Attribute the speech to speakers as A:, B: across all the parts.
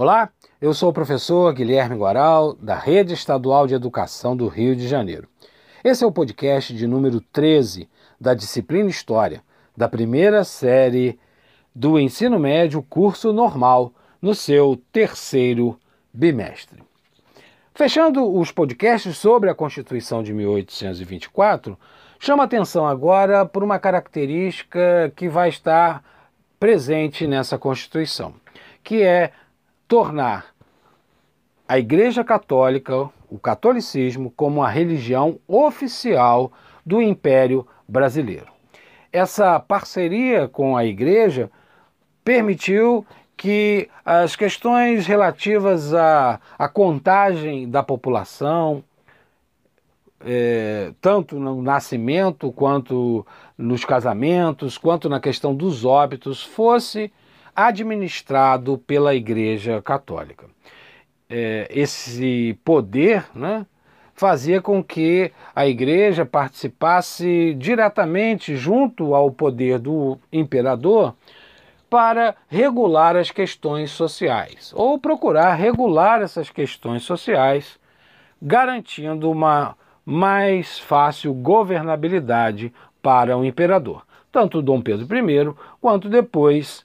A: Olá, eu sou o professor Guilherme Guaral, da Rede Estadual de Educação do Rio de Janeiro. Esse é o podcast de número 13 da disciplina História, da primeira série do ensino médio curso normal, no seu terceiro bimestre. Fechando os podcasts sobre a Constituição de 1824, chama atenção agora por uma característica que vai estar presente nessa Constituição, que é tornar a Igreja Católica, o catolicismo, como a religião oficial do Império Brasileiro. Essa parceria com a Igreja permitiu que as questões relativas à, à contagem da população, é, tanto no nascimento quanto nos casamentos, quanto na questão dos óbitos, fosse administrado pela Igreja Católica. É, esse poder né, fazia com que a Igreja participasse diretamente junto ao poder do imperador para regular as questões sociais, ou procurar regular essas questões sociais, garantindo uma mais fácil governabilidade para o imperador. Tanto Dom Pedro I quanto depois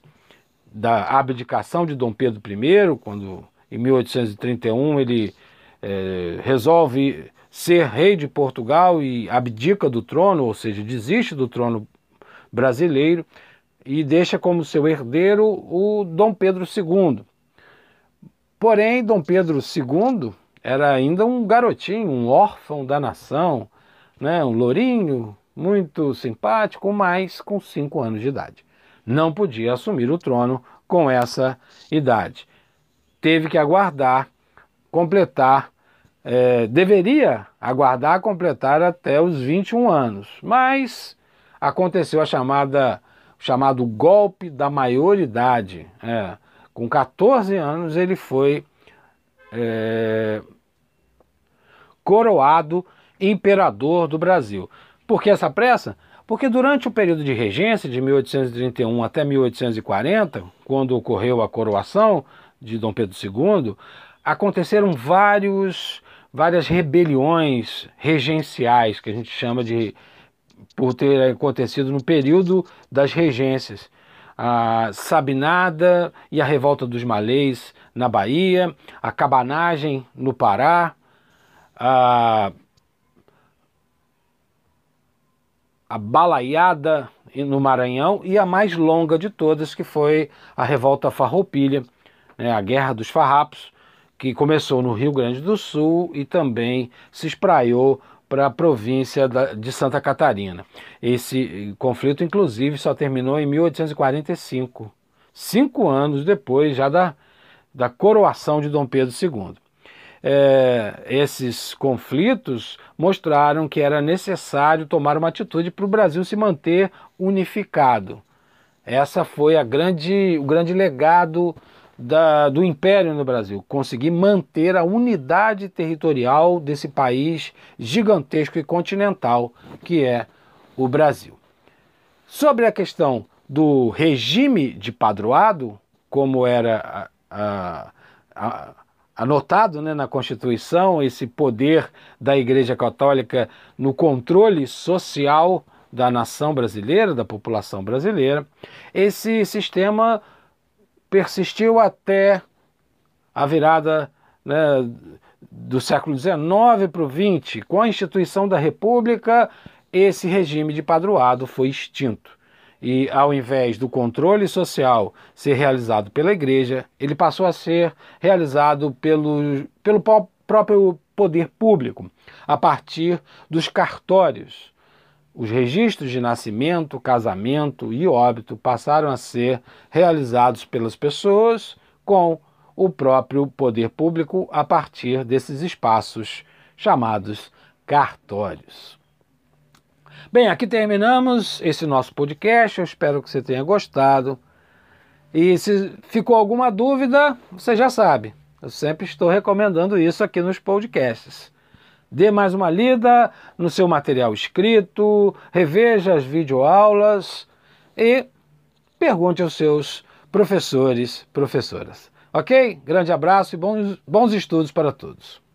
A: da abdicação de Dom Pedro I, quando em 1831 ele é, resolve ser rei de Portugal e abdica do trono, ou seja, desiste do trono brasileiro e deixa como seu herdeiro o Dom Pedro II. Porém, Dom Pedro II era ainda um garotinho, um órfão da nação, né, um lourinho muito simpático, mas com cinco anos de idade não podia assumir o trono com essa idade. Teve que aguardar, completar, é, deveria aguardar completar até os 21 anos, mas aconteceu a chamada, chamado golpe da maioridade. É, com 14 anos ele foi é, coroado imperador do Brasil. Por que essa pressa? Porque durante o período de regência, de 1831 até 1840, quando ocorreu a coroação de Dom Pedro II, aconteceram vários, várias rebeliões regenciais, que a gente chama de. por ter acontecido no período das regências. A Sabinada e a Revolta dos Malês na Bahia, a Cabanagem no Pará, a a balaiada no Maranhão e a mais longa de todas, que foi a Revolta Farroupilha, né, a Guerra dos Farrapos, que começou no Rio Grande do Sul e também se espraiou para a província de Santa Catarina. Esse conflito, inclusive, só terminou em 1845, cinco anos depois já da, da coroação de Dom Pedro II é, esses conflitos mostraram que era necessário tomar uma atitude para o Brasil se manter unificado. Essa foi a grande, o grande legado da, do Império no Brasil, conseguir manter a unidade territorial desse país gigantesco e continental que é o Brasil. Sobre a questão do regime de padroado, como era a, a, a anotado né, na Constituição esse poder da Igreja Católica no controle social da nação brasileira, da população brasileira. Esse sistema persistiu até a virada né, do século XIX para o XX. Com a instituição da República, esse regime de padroado foi extinto e ao invés do controle social ser realizado pela igreja, ele passou a ser realizado pelo, pelo próprio poder público, a partir dos cartórios. Os registros de nascimento, casamento e óbito passaram a ser realizados pelas pessoas com o próprio poder público a partir desses espaços chamados cartórios. Bem, aqui terminamos esse nosso podcast. Eu espero que você tenha gostado. E se ficou alguma dúvida, você já sabe. Eu sempre estou recomendando isso aqui nos podcasts. Dê mais uma lida no seu material escrito, reveja as videoaulas e pergunte aos seus professores, professoras. Ok? Grande abraço e bons, bons estudos para todos.